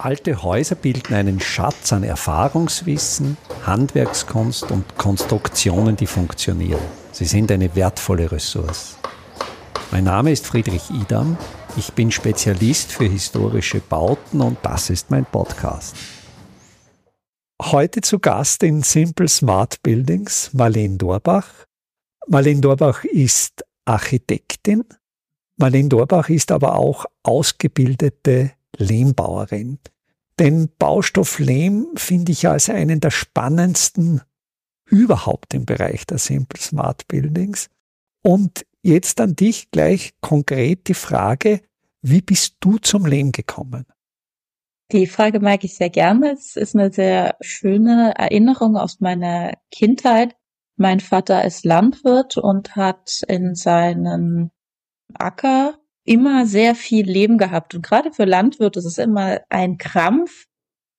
Alte Häuser bilden einen Schatz an Erfahrungswissen, Handwerkskunst und Konstruktionen, die funktionieren. Sie sind eine wertvolle Ressource. Mein Name ist Friedrich Idam. Ich bin Spezialist für historische Bauten und das ist mein Podcast. Heute zu Gast in Simple Smart Buildings Marlene Dorbach. Marlene Dorbach ist Architektin. Marlene Dorbach ist aber auch ausgebildete Lehmbauerin. Den Baustoff Lehm finde ich als einen der spannendsten überhaupt im Bereich der Simple Smart Buildings. Und jetzt an dich gleich konkret die Frage, wie bist du zum Lehm gekommen? Die Frage mag ich sehr gerne. Es ist eine sehr schöne Erinnerung aus meiner Kindheit. Mein Vater ist Landwirt und hat in seinem Acker immer sehr viel Lehm gehabt. Und gerade für Landwirte ist es immer ein Krampf,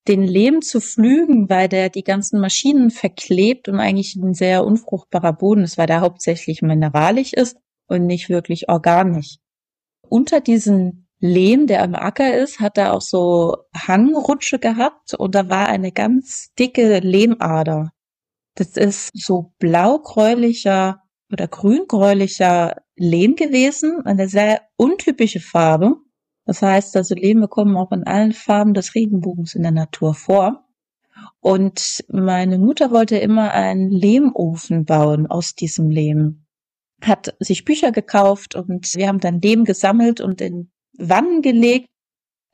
den Lehm zu pflügen, weil der die ganzen Maschinen verklebt und eigentlich ein sehr unfruchtbarer Boden ist, weil der hauptsächlich mineralisch ist und nicht wirklich organisch. Unter diesen Lehm, der am Acker ist, hat er auch so Hangrutsche gehabt und da war eine ganz dicke Lehmader. Das ist so blaugräulicher oder grüngräulicher Lehm gewesen, eine sehr untypische Farbe. Das heißt, also Lehme kommen auch in allen Farben des Regenbogens in der Natur vor. Und meine Mutter wollte immer einen Lehmofen bauen aus diesem Lehm. Hat sich Bücher gekauft und wir haben dann Lehm gesammelt und in Wannen gelegt.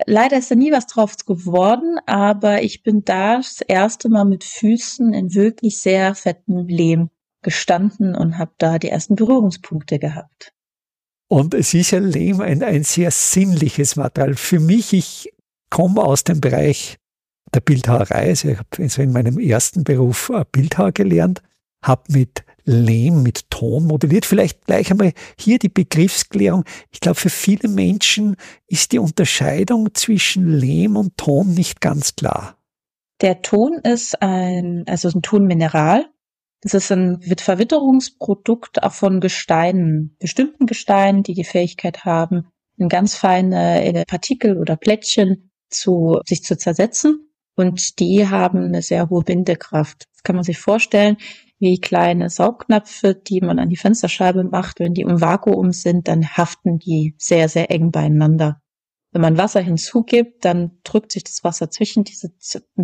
Leider ist da nie was drauf geworden, aber ich bin da das erste Mal mit Füßen in wirklich sehr fettem Lehm gestanden und habe da die ersten Berührungspunkte gehabt. Und es ist ja Lehm ein, ein sehr sinnliches Material. Für mich, ich komme aus dem Bereich der Bildhauerei. Also ich habe in meinem ersten Beruf äh, Bildhauer gelernt, habe mit Lehm, mit Ton modelliert. Vielleicht gleich einmal hier die Begriffsklärung. Ich glaube, für viele Menschen ist die Unterscheidung zwischen Lehm und Ton nicht ganz klar. Der Ton ist ein, also ein Tonmineral. Das ist ein Verwitterungsprodukt auch von Gesteinen, bestimmten Gesteinen, die die Fähigkeit haben, in ganz feine äh, Partikel oder Plättchen zu, sich zu zersetzen. Und die haben eine sehr hohe Bindekraft. Das kann man sich vorstellen wie kleine Saugnäpfe, die man an die Fensterscheibe macht. Wenn die im Vakuum sind, dann haften die sehr, sehr eng beieinander. Wenn man Wasser hinzugibt, dann drückt sich das Wasser zwischen diese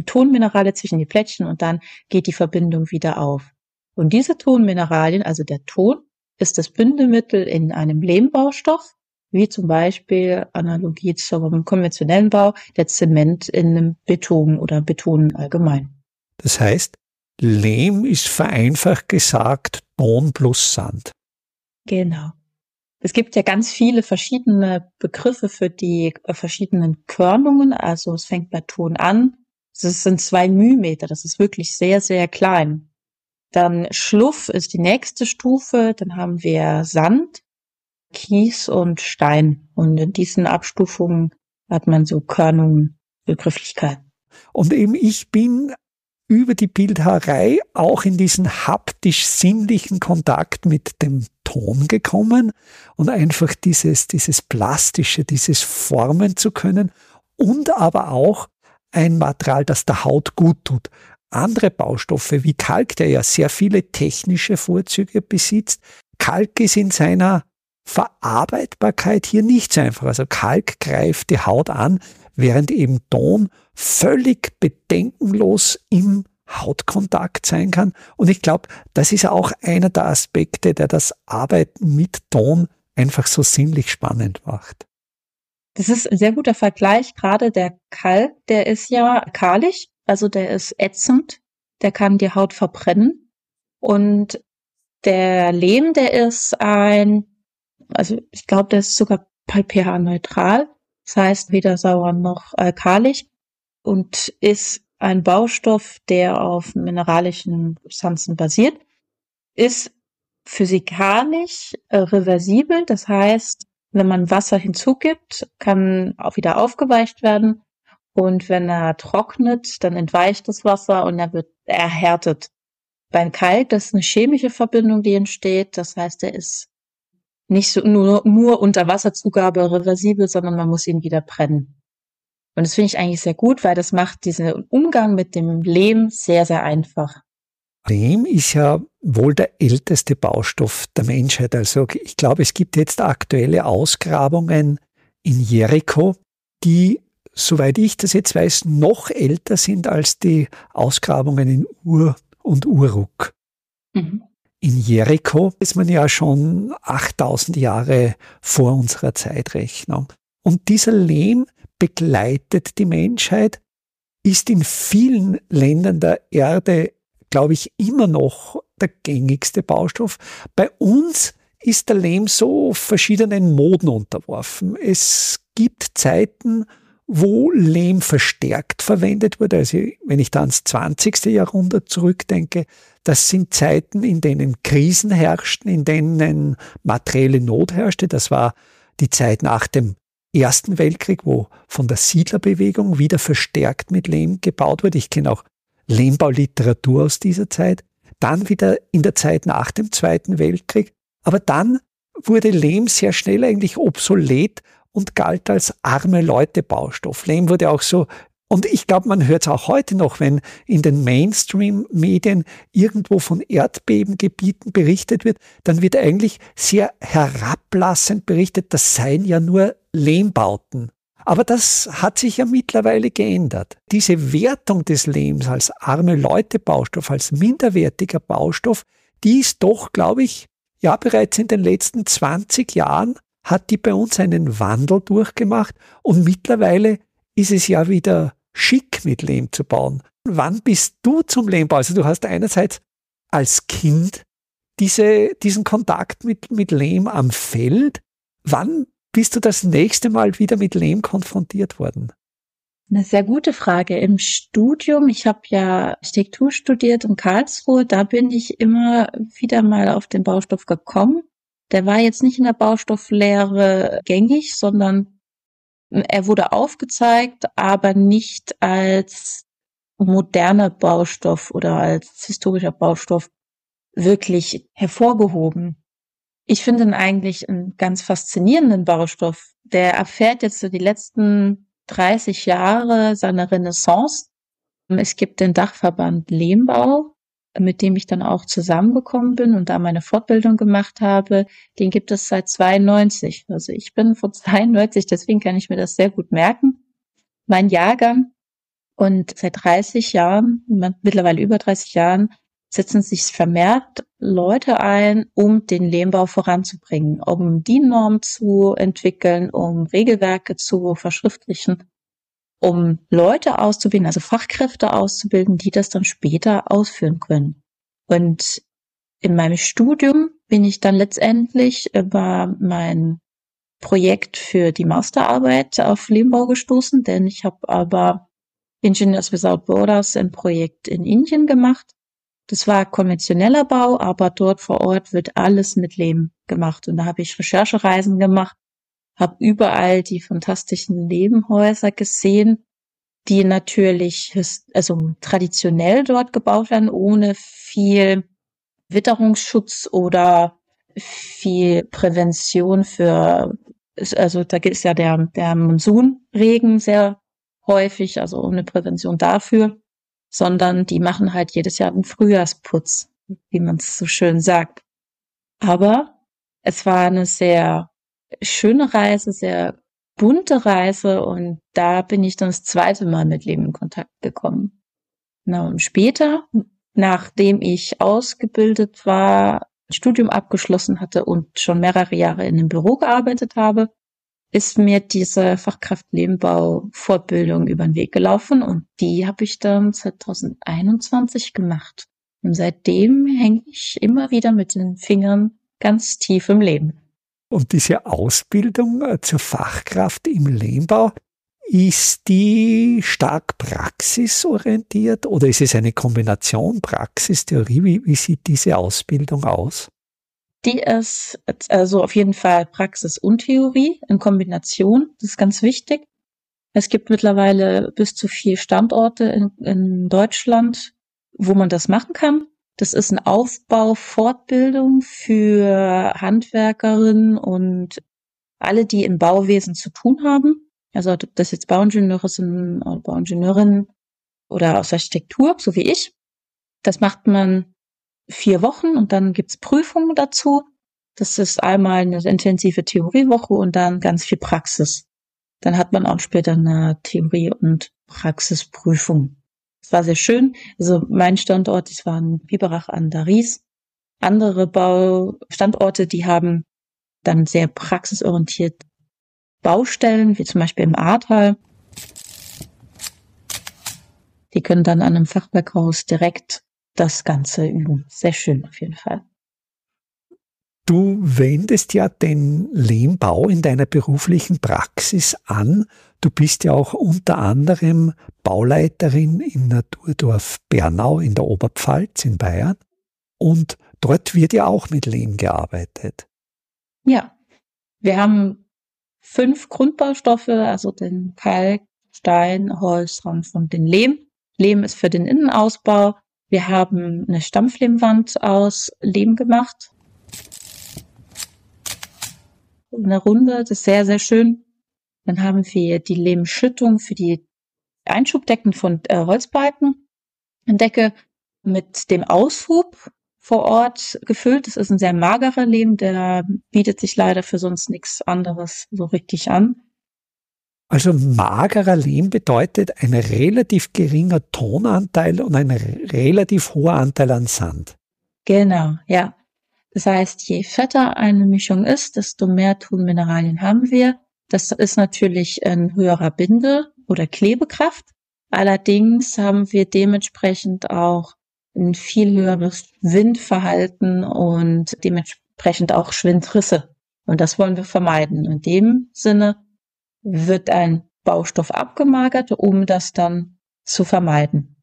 Tonminerale, zwischen die Plättchen und dann geht die Verbindung wieder auf. Und diese Tonmineralien, also der Ton, ist das Bindemittel in einem Lehmbaustoff, wie zum Beispiel Analogie zum konventionellen Bau, der Zement in einem Beton oder Beton allgemein. Das heißt, Lehm ist vereinfacht gesagt Ton plus Sand. Genau. Es gibt ja ganz viele verschiedene Begriffe für die verschiedenen Körnungen. Also es fängt bei Ton an. Es sind zwei Mühmeter. Das ist wirklich sehr, sehr klein. Dann Schluff ist die nächste Stufe. Dann haben wir Sand, Kies und Stein. Und in diesen Abstufungen hat man so Körnungen, Begrifflichkeiten. Und eben ich bin über die Bildhauerei auch in diesen haptisch-sinnlichen Kontakt mit dem Ton gekommen und einfach dieses, dieses Plastische, dieses Formen zu können und aber auch ein Material, das der Haut gut tut andere Baustoffe wie Kalk, der ja sehr viele technische Vorzüge besitzt. Kalk ist in seiner Verarbeitbarkeit hier nicht so einfach. Also Kalk greift die Haut an, während eben Ton völlig bedenkenlos im Hautkontakt sein kann. Und ich glaube, das ist auch einer der Aspekte, der das Arbeiten mit Ton einfach so sinnlich spannend macht. Das ist ein sehr guter Vergleich. Gerade der Kalk, der ist ja kahlig also der ist ätzend, der kann die Haut verbrennen. Und der Lehm, der ist ein, also ich glaube, der ist sogar pH-neutral. Das heißt weder sauer noch alkalisch und ist ein Baustoff, der auf mineralischen Substanzen basiert, ist physikalisch äh, reversibel. Das heißt, wenn man Wasser hinzugibt, kann auch wieder aufgeweicht werden und wenn er trocknet, dann entweicht das Wasser und er wird erhärtet. Beim Kalk, das ist eine chemische Verbindung, die entsteht. Das heißt, er ist nicht so nur, nur unter Wasserzugabe reversibel, sondern man muss ihn wieder brennen. Und das finde ich eigentlich sehr gut, weil das macht diesen Umgang mit dem Lehm sehr, sehr einfach. Lehm ist ja wohl der älteste Baustoff der Menschheit. Also ich glaube, es gibt jetzt aktuelle Ausgrabungen in Jericho, die, soweit ich das jetzt weiß, noch älter sind als die Ausgrabungen in Ur und Uruk. Mhm. In Jericho ist man ja schon 8000 Jahre vor unserer Zeitrechnung. Und dieser Lehm begleitet die Menschheit, ist in vielen Ländern der Erde, glaube ich, immer noch der gängigste Baustoff. Bei uns ist der Lehm so verschiedenen Moden unterworfen. Es gibt Zeiten, wo Lehm verstärkt verwendet wurde. Also wenn ich da ans 20. Jahrhundert zurückdenke, das sind Zeiten, in denen Krisen herrschten, in denen materielle Not herrschte. Das war die Zeit nach dem Ersten Weltkrieg, wo von der Siedlerbewegung wieder verstärkt mit Lehm gebaut wurde. Ich kenne auch Lehmbauliteratur aus dieser Zeit. Dann wieder in der Zeit nach dem Zweiten Weltkrieg. Aber dann wurde Lehm sehr schnell eigentlich obsolet und galt als arme Leute Baustoff. Lehm wurde auch so und ich glaube, man hört es auch heute noch, wenn in den Mainstream-Medien irgendwo von Erdbebengebieten berichtet wird, dann wird eigentlich sehr herablassend berichtet, das seien ja nur Lehmbauten. Aber das hat sich ja mittlerweile geändert. Diese Wertung des Lehms als arme Leute Baustoff, als minderwertiger Baustoff, die ist doch, glaube ich, ja bereits in den letzten 20 Jahren hat die bei uns einen Wandel durchgemacht und mittlerweile ist es ja wieder schick mit Lehm zu bauen. Wann bist du zum Lehmbau? Also du hast einerseits als Kind diese, diesen Kontakt mit, mit Lehm am Feld. Wann bist du das nächste Mal wieder mit Lehm konfrontiert worden? Eine sehr gute Frage. Im Studium, ich habe ja Architektur studiert in Karlsruhe, da bin ich immer wieder mal auf den Baustoff gekommen. Der war jetzt nicht in der Baustofflehre gängig, sondern er wurde aufgezeigt, aber nicht als moderner Baustoff oder als historischer Baustoff wirklich hervorgehoben. Ich finde ihn eigentlich einen ganz faszinierenden Baustoff. Der erfährt jetzt so die letzten 30 Jahre seine Renaissance. Es gibt den Dachverband Lehmbau, mit dem ich dann auch zusammengekommen bin und da meine Fortbildung gemacht habe, den gibt es seit 92. Also ich bin von 92, deswegen kann ich mir das sehr gut merken. Mein Jahrgang und seit 30 Jahren, mittlerweile über 30 Jahren, setzen sich vermehrt Leute ein, um den Lehmbau voranzubringen, um die Norm zu entwickeln, um Regelwerke zu verschriftlichen um Leute auszubilden, also Fachkräfte auszubilden, die das dann später ausführen können. Und in meinem Studium bin ich dann letztendlich über mein Projekt für die Masterarbeit auf Lehmbau gestoßen, denn ich habe aber Engineers Without Borders ein Projekt in Indien gemacht. Das war konventioneller Bau, aber dort vor Ort wird alles mit Lehm gemacht. Und da habe ich Recherchereisen gemacht habe überall die fantastischen Nebenhäuser gesehen, die natürlich also traditionell dort gebaut werden, ohne viel Witterungsschutz oder viel Prävention für, also da ist ja der, der Monsunregen sehr häufig, also ohne Prävention dafür, sondern die machen halt jedes Jahr einen Frühjahrsputz, wie man es so schön sagt. Aber es war eine sehr schöne Reise, sehr bunte Reise und da bin ich dann das zweite Mal mit Leben in Kontakt gekommen. Na, und später, nachdem ich ausgebildet war, Studium abgeschlossen hatte und schon mehrere Jahre in einem Büro gearbeitet habe, ist mir diese Fachkraft Lehmbau Fortbildung über den Weg gelaufen und die habe ich dann 2021 gemacht. Und seitdem hänge ich immer wieder mit den Fingern ganz tief im Leben. Und diese Ausbildung äh, zur Fachkraft im Lehmbau, ist die stark praxisorientiert oder ist es eine Kombination Praxis-Theorie? Wie, wie sieht diese Ausbildung aus? Die ist also auf jeden Fall Praxis und Theorie in Kombination. Das ist ganz wichtig. Es gibt mittlerweile bis zu vier Standorte in, in Deutschland, wo man das machen kann. Das ist ein Aufbau, Fortbildung für Handwerkerinnen und alle, die im Bauwesen zu tun haben. Also ob das jetzt Bauingenieure sind oder Bauingenieurinnen oder aus Architektur, so wie ich. Das macht man vier Wochen und dann gibt's Prüfungen dazu. Das ist einmal eine intensive Theoriewoche und dann ganz viel Praxis. Dann hat man auch später eine Theorie- und Praxisprüfung. Es war sehr schön. Also mein Standort, das war in Biberach an der Ries. Andere Baustandorte, die haben dann sehr praxisorientiert Baustellen, wie zum Beispiel im Ahrtal. Die können dann an einem Fachwerkhaus direkt das Ganze üben. Sehr schön auf jeden Fall. Du wendest ja den Lehmbau in deiner beruflichen Praxis an. Du bist ja auch unter anderem Bauleiterin in Naturdorf Bernau in der Oberpfalz in Bayern. Und dort wird ja auch mit Lehm gearbeitet. Ja, wir haben fünf Grundbaustoffe, also den Kalk, Stein, Holz, Hanf und den Lehm. Lehm ist für den Innenausbau. Wir haben eine Stampflehmwand aus Lehm gemacht. Eine Runde, das ist sehr, sehr schön. Dann haben wir die Lehmschüttung für die Einschubdecken von äh, Holzbalken. Eine Decke mit dem Aushub vor Ort gefüllt. Das ist ein sehr magerer Lehm, der bietet sich leider für sonst nichts anderes so richtig an. Also magerer Lehm bedeutet ein relativ geringer Tonanteil und ein relativ hoher Anteil an Sand. Genau, ja. Das heißt, je fetter eine Mischung ist, desto mehr Tonmineralien haben wir. Das ist natürlich ein höherer Binde- oder Klebekraft. Allerdings haben wir dementsprechend auch ein viel höheres Windverhalten und dementsprechend auch Schwindrisse. Und das wollen wir vermeiden. In dem Sinne wird ein Baustoff abgemagert, um das dann zu vermeiden.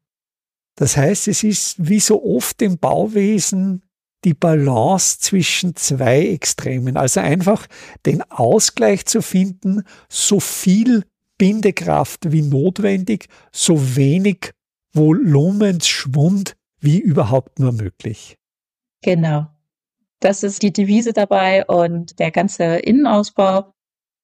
Das heißt, es ist wie so oft im Bauwesen die Balance zwischen zwei Extremen. Also einfach den Ausgleich zu finden, so viel Bindekraft wie notwendig, so wenig Volumensschwund wie überhaupt nur möglich. Genau. Das ist die Devise dabei und der ganze Innenausbau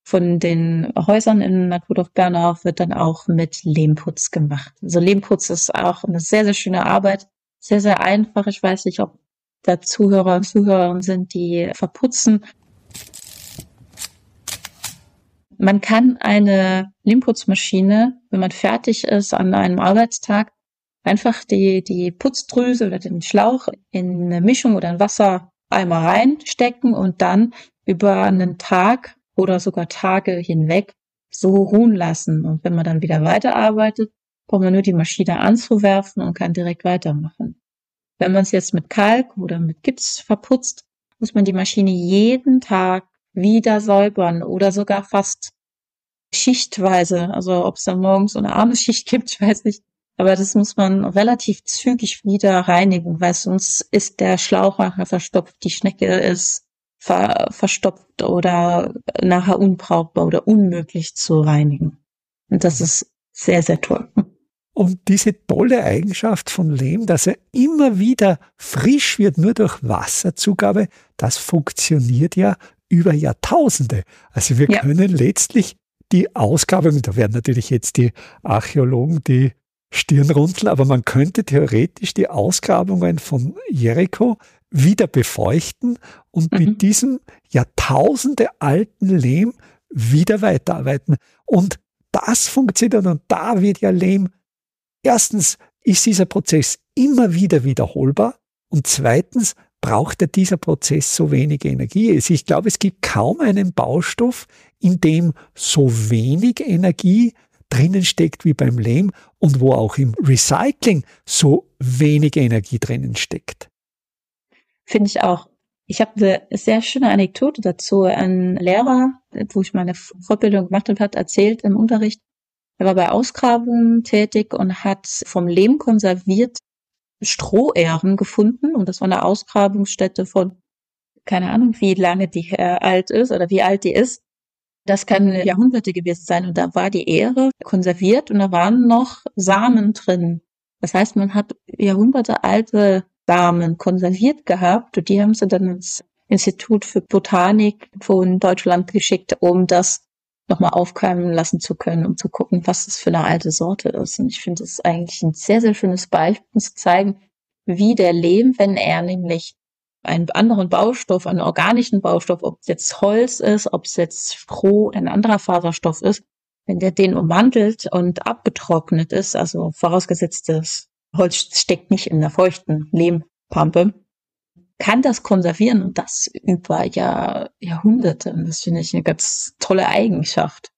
von den Häusern in Naturdorf Bernau wird dann auch mit Lehmputz gemacht. Also Lehmputz ist auch eine sehr, sehr schöne Arbeit. Sehr, sehr einfach. Ich weiß nicht, ob da Zuhörer und Zuhörerinnen sind, die verputzen. Man kann eine Lehmputzmaschine, wenn man fertig ist an einem Arbeitstag, einfach die, die Putzdrüse oder den Schlauch in eine Mischung oder ein Wassereimer reinstecken und dann über einen Tag oder sogar Tage hinweg so ruhen lassen. Und wenn man dann wieder weiterarbeitet, braucht man nur die Maschine anzuwerfen und kann direkt weitermachen. Wenn man es jetzt mit Kalk oder mit Gips verputzt, muss man die Maschine jeden Tag wieder säubern oder sogar fast schichtweise. Also ob es dann morgens so eine arme Schicht gibt, ich weiß nicht, aber das muss man relativ zügig wieder reinigen, weil sonst ist der Schlauch nachher verstopft, die Schnecke ist ver verstopft oder nachher unbrauchbar oder unmöglich zu reinigen. Und das ist sehr, sehr toll. Und diese tolle Eigenschaft von Lehm, dass er immer wieder frisch wird, nur durch Wasserzugabe, das funktioniert ja über Jahrtausende. Also wir ja. können letztlich die Ausgabe, da werden natürlich jetzt die Archäologen die Stirnrunzeln, aber man könnte theoretisch die Ausgrabungen von Jericho wieder befeuchten und mhm. mit diesem Jahrtausende alten Lehm wieder weiterarbeiten. Und das funktioniert und da wird ja Lehm, erstens ist dieser Prozess immer wieder wiederholbar und zweitens braucht er dieser Prozess so wenig Energie. Ich glaube, es gibt kaum einen Baustoff, in dem so wenig Energie drinnen steckt wie beim Lehm und wo auch im Recycling so wenig Energie drinnen steckt. Finde ich auch. Ich habe eine sehr schöne Anekdote dazu. Ein Lehrer, wo ich meine Fortbildung gemacht habe, hat erzählt im Unterricht, er war bei Ausgrabungen tätig und hat vom Lehm konserviert Strohähren gefunden. Und das war eine Ausgrabungsstätte von, keine Ahnung, wie lange die alt ist oder wie alt die ist. Das kann Jahrhunderte gewesen sein und da war die Ähre konserviert und da waren noch Samen drin. Das heißt, man hat Jahrhunderte alte Samen konserviert gehabt und die haben sie dann ins Institut für Botanik von Deutschland geschickt, um das nochmal aufkeimen lassen zu können, um zu gucken, was das für eine alte Sorte ist. Und ich finde es eigentlich ein sehr, sehr schönes Beispiel, um zu zeigen, wie der Lehm, wenn er nämlich einen anderen Baustoff, einen organischen Baustoff, ob es jetzt Holz ist, ob es jetzt Stroh, ein anderer Faserstoff ist, wenn der den umwandelt und abgetrocknet ist, also vorausgesetzt das Holz steckt nicht in der feuchten Lehmpampe, kann das konservieren und das über Jahr, Jahrhunderte. Und das finde ich eine ganz tolle Eigenschaft.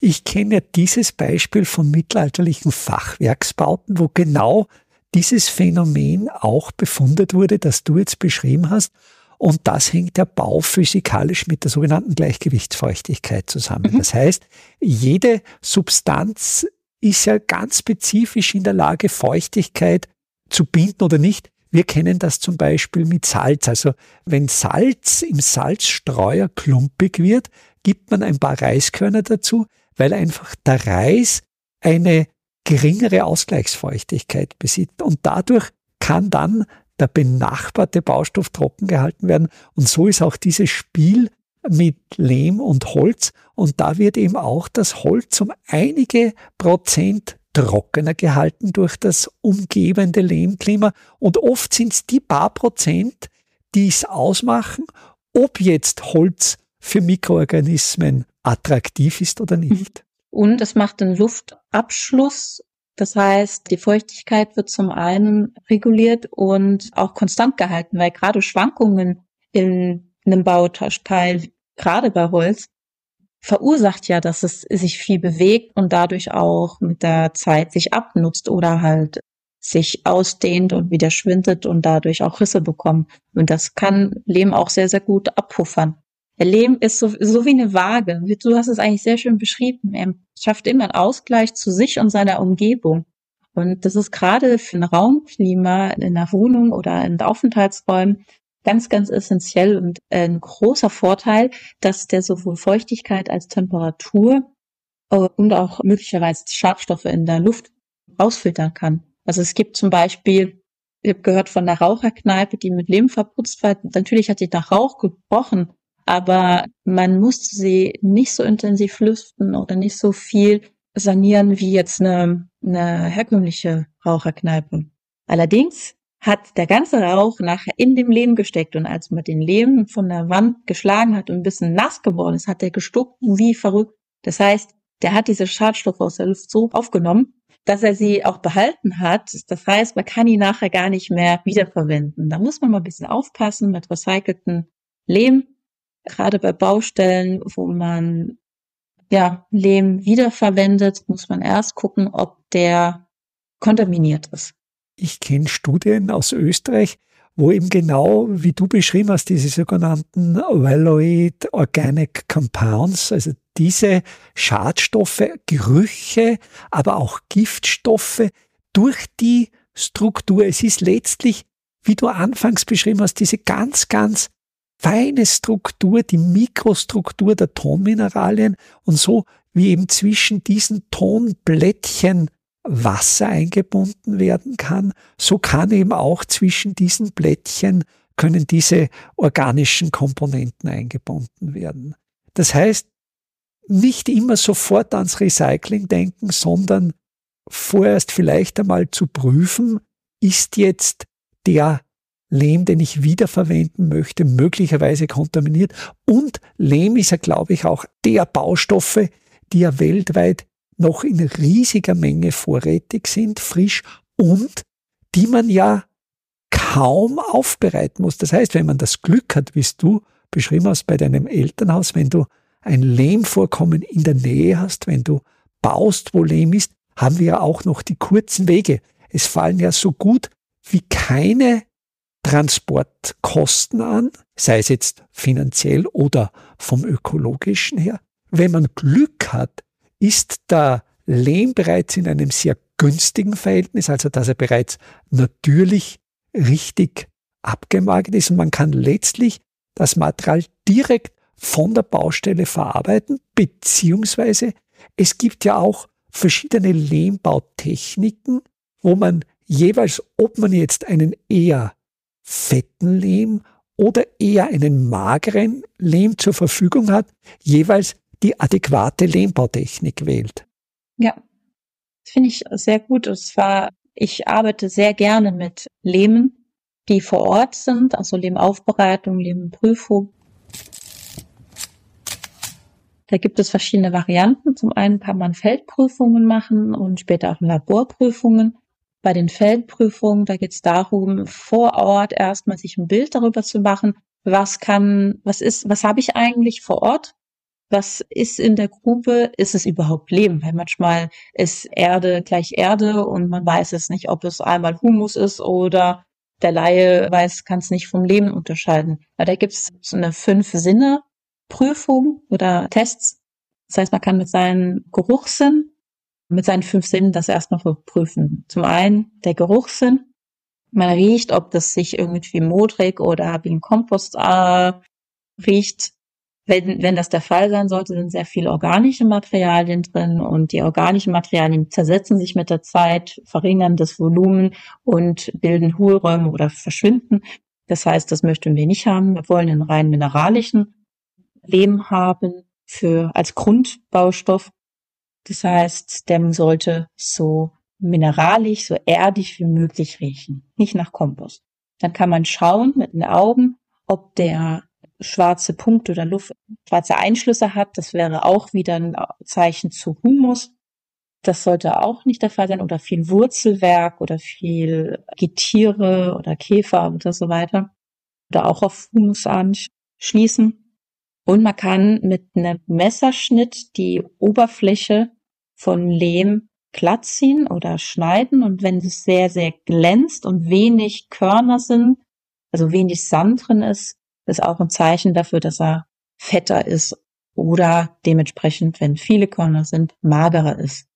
Ich kenne dieses Beispiel von mittelalterlichen Fachwerksbauten, wo genau dieses Phänomen auch befundet wurde, das du jetzt beschrieben hast. Und das hängt ja bauphysikalisch mit der sogenannten Gleichgewichtsfeuchtigkeit zusammen. Mhm. Das heißt, jede Substanz ist ja ganz spezifisch in der Lage, Feuchtigkeit zu binden oder nicht. Wir kennen das zum Beispiel mit Salz. Also wenn Salz im Salzstreuer klumpig wird, gibt man ein paar Reiskörner dazu, weil einfach der Reis eine geringere Ausgleichsfeuchtigkeit besitzt. Und dadurch kann dann der benachbarte Baustoff trocken gehalten werden. Und so ist auch dieses Spiel mit Lehm und Holz. Und da wird eben auch das Holz um einige Prozent trockener gehalten durch das umgebende Lehmklima. Und oft sind es die paar Prozent, die es ausmachen, ob jetzt Holz für Mikroorganismen attraktiv ist oder nicht. Und es macht den Luftabschluss. Das heißt, die Feuchtigkeit wird zum einen reguliert und auch konstant gehalten, weil gerade Schwankungen in einem Bauteil, gerade bei Holz, verursacht ja, dass es sich viel bewegt und dadurch auch mit der Zeit sich abnutzt oder halt sich ausdehnt und wieder schwindet und dadurch auch Risse bekommt. Und das kann Lehm auch sehr, sehr gut abpuffern. Der Lehm ist so, so wie eine Waage. Du hast es eigentlich sehr schön beschrieben. Er schafft immer einen Ausgleich zu sich und seiner Umgebung. Und das ist gerade für ein Raumklima in der Wohnung oder in Aufenthaltsräumen ganz, ganz essentiell und ein großer Vorteil, dass der sowohl Feuchtigkeit als Temperatur äh, und auch möglicherweise Schadstoffe in der Luft rausfiltern kann. Also es gibt zum Beispiel, ich habe gehört von der Raucherkneipe, die mit Lehm verputzt war. Natürlich hat die nach Rauch gebrochen, aber man musste sie nicht so intensiv lüften oder nicht so viel sanieren wie jetzt eine, eine herkömmliche Raucherkneipe. Allerdings hat der ganze Rauch nachher in dem Lehm gesteckt und als man den Lehm von der Wand geschlagen hat und ein bisschen nass geworden ist, hat der gestuckt wie verrückt. Das heißt, der hat diese Schadstoffe aus der Luft so aufgenommen, dass er sie auch behalten hat. Das heißt, man kann ihn nachher gar nicht mehr wiederverwenden. Da muss man mal ein bisschen aufpassen mit recycelten Lehm gerade bei Baustellen, wo man ja Lehm wiederverwendet, muss man erst gucken, ob der kontaminiert ist. Ich kenne Studien aus Österreich, wo eben genau, wie du beschrieben hast, diese sogenannten Valued Organic Compounds, also diese Schadstoffe, Gerüche, aber auch Giftstoffe durch die Struktur. Es ist letztlich, wie du anfangs beschrieben hast, diese ganz, ganz feine Struktur, die Mikrostruktur der Tonmineralien und so wie eben zwischen diesen Tonblättchen Wasser eingebunden werden kann, so kann eben auch zwischen diesen Blättchen können diese organischen Komponenten eingebunden werden. Das heißt, nicht immer sofort ans Recycling denken, sondern vorerst vielleicht einmal zu prüfen, ist jetzt der Lehm, den ich wiederverwenden möchte, möglicherweise kontaminiert. Und Lehm ist ja, glaube ich, auch der Baustoffe, die ja weltweit noch in riesiger Menge vorrätig sind, frisch und die man ja kaum aufbereiten muss. Das heißt, wenn man das Glück hat, wie du beschrieben hast bei deinem Elternhaus, wenn du ein Lehmvorkommen in der Nähe hast, wenn du baust, wo Lehm ist, haben wir ja auch noch die kurzen Wege. Es fallen ja so gut wie keine Transportkosten an, sei es jetzt finanziell oder vom ökologischen her. Wenn man Glück hat, ist der Lehm bereits in einem sehr günstigen Verhältnis, also dass er bereits natürlich richtig abgemagert ist? Und man kann letztlich das Material direkt von der Baustelle verarbeiten, beziehungsweise es gibt ja auch verschiedene Lehmbautechniken, wo man jeweils, ob man jetzt einen eher fetten Lehm oder eher einen mageren Lehm zur Verfügung hat, jeweils die adäquate Lehmbautechnik wählt. Ja, finde ich sehr gut. Und zwar, ich arbeite sehr gerne mit Lehmen, die vor Ort sind, also Lehmaufbereitung, Lehmprüfung. Da gibt es verschiedene Varianten. Zum einen kann man Feldprüfungen machen und später auch Laborprüfungen. Bei den Feldprüfungen, da geht es darum, vor Ort erstmal sich ein Bild darüber zu machen, was kann, was ist, was habe ich eigentlich vor Ort? Was ist in der Grube? Ist es überhaupt Leben? Weil manchmal ist Erde gleich Erde und man weiß es nicht, ob es einmal Humus ist oder der Laie weiß, kann es nicht vom Leben unterscheiden. Weil da gibt es so eine fünf Sinne Prüfung oder Tests. Das heißt, man kann mit seinem Geruchssinn, mit seinen fünf Sinnen das erstmal prüfen. Zum einen der Geruchssinn. Man riecht, ob das sich irgendwie modrig oder wie ein Kompost äh, riecht. Wenn, wenn das der Fall sein sollte, sind sehr viele organische Materialien drin und die organischen Materialien zersetzen sich mit der Zeit, verringern das Volumen und bilden Hohlräume oder verschwinden. Das heißt, das möchten wir nicht haben. Wir wollen einen rein mineralischen Lehm haben für, als Grundbaustoff. Das heißt, der sollte so mineralisch, so erdig wie möglich riechen, nicht nach Kompost. Dann kann man schauen mit den Augen, ob der schwarze Punkt oder Luft, schwarze Einschlüsse hat. Das wäre auch wieder ein Zeichen zu Humus. Das sollte auch nicht der Fall sein oder viel Wurzelwerk oder viel Getiere oder Käfer oder so weiter. Oder auch auf Humus anschließen. Und man kann mit einem Messerschnitt die Oberfläche von Lehm glatt ziehen oder schneiden. Und wenn es sehr, sehr glänzt und wenig Körner sind, also wenig Sand drin ist, ist auch ein Zeichen dafür, dass er fetter ist oder dementsprechend, wenn viele Körner sind, magerer ist.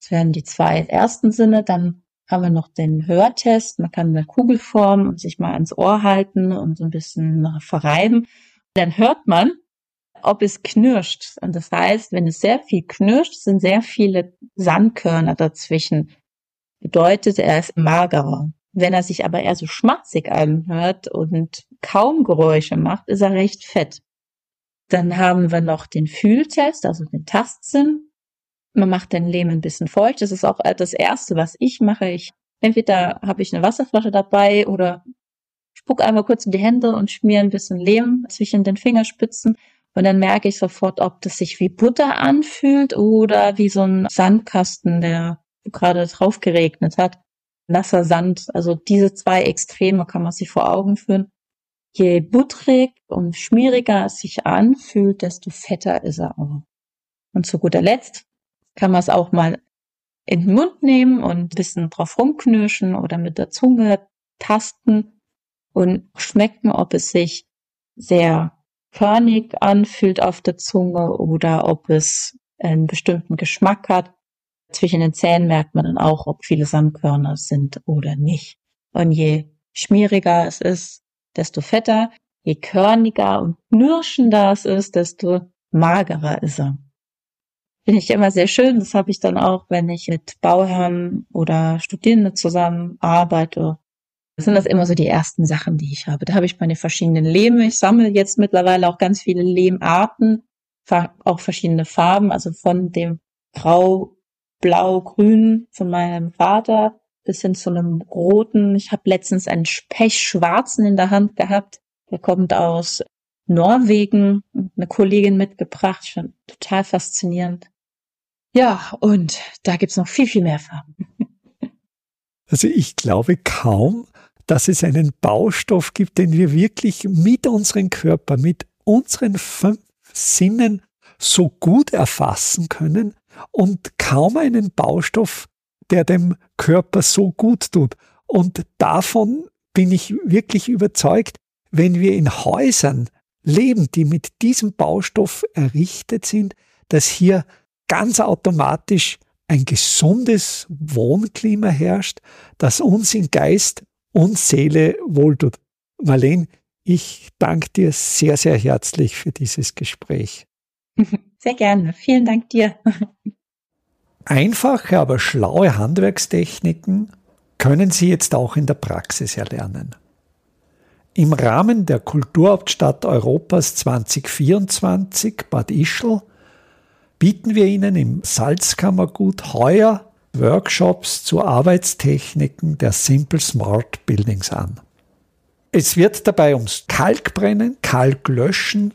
Das wären die zwei ersten Sinne. Dann haben wir noch den Hörtest. Man kann eine Kugelform und sich mal ans Ohr halten und so ein bisschen verreiben. Dann hört man, ob es knirscht. Und das heißt, wenn es sehr viel knirscht, sind sehr viele Sandkörner dazwischen. Bedeutet, er ist magerer. Wenn er sich aber eher so schmatzig anhört und kaum Geräusche macht, ist er recht fett. Dann haben wir noch den Fühltest, also den Tastsinn. Man macht den Lehm ein bisschen feucht. Das ist auch das Erste, was ich mache. Ich, entweder habe ich eine Wasserflasche dabei oder spuck einmal kurz in die Hände und schmier ein bisschen Lehm zwischen den Fingerspitzen und dann merke ich sofort, ob das sich wie Butter anfühlt oder wie so ein Sandkasten, der gerade drauf geregnet hat. Nasser Sand. Also diese zwei Extreme kann man sich vor Augen führen. Je butterig und schmieriger es sich anfühlt, desto fetter ist er auch. Und zu guter Letzt kann man es auch mal in den Mund nehmen und ein bisschen drauf rumknirschen oder mit der Zunge tasten und schmecken, ob es sich sehr körnig anfühlt auf der Zunge oder ob es einen bestimmten Geschmack hat. Zwischen den Zähnen merkt man dann auch, ob viele Sandkörner sind oder nicht. Und je schmieriger es ist, desto fetter. Je körniger und knirschender es ist, desto magerer ist er. Finde ich immer sehr schön. Das habe ich dann auch, wenn ich mit Bauherren oder Studierenden zusammen arbeite das sind das immer so die ersten Sachen, die ich habe. Da habe ich meine verschiedenen Lehme. Ich sammle jetzt mittlerweile auch ganz viele Lehmarten, auch verschiedene Farben, also von dem Grau, Blau, Grün von meinem Vater bis hin zu einem roten. Ich habe letztens einen Pechschwarzen in der Hand gehabt. Der kommt aus Norwegen. Eine Kollegin mitgebracht. Schon total faszinierend. Ja, und da gibt's noch viel, viel mehr Farben. Also ich glaube kaum, dass es einen Baustoff gibt, den wir wirklich mit unserem Körper, mit unseren fünf Sinnen so gut erfassen können und kaum einen Baustoff, der dem Körper so gut tut. Und davon bin ich wirklich überzeugt, wenn wir in Häusern leben, die mit diesem Baustoff errichtet sind, dass hier ganz automatisch ein gesundes Wohnklima herrscht, das uns in Geist und Seele wohltut. Marlene, ich danke dir sehr, sehr herzlich für dieses Gespräch. Sehr gerne. Vielen Dank dir. Einfache, aber schlaue Handwerkstechniken können Sie jetzt auch in der Praxis erlernen. Im Rahmen der Kulturhauptstadt Europas 2024 Bad Ischl bieten wir Ihnen im Salzkammergut heuer Workshops zu Arbeitstechniken der Simple Smart Buildings an. Es wird dabei ums Kalkbrennen, Kalklöschen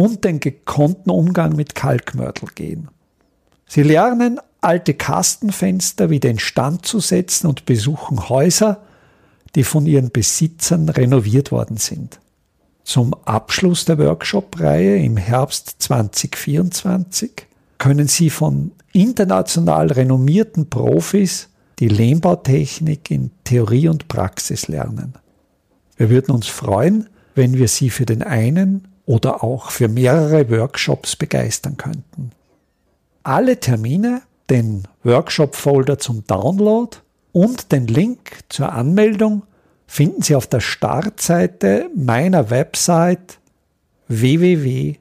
und den gekonnten Umgang mit Kalkmörtel gehen. Sie lernen, alte Kastenfenster wieder instand zu setzen und besuchen Häuser, die von ihren Besitzern renoviert worden sind. Zum Abschluss der Workshop-Reihe im Herbst 2024 können Sie von international renommierten Profis die Lehmbautechnik in Theorie und Praxis lernen. Wir würden uns freuen, wenn wir Sie für den einen oder auch für mehrere Workshops begeistern könnten. Alle Termine, den Workshop-Folder zum Download und den Link zur Anmeldung finden Sie auf der Startseite meiner Website www.idam.at.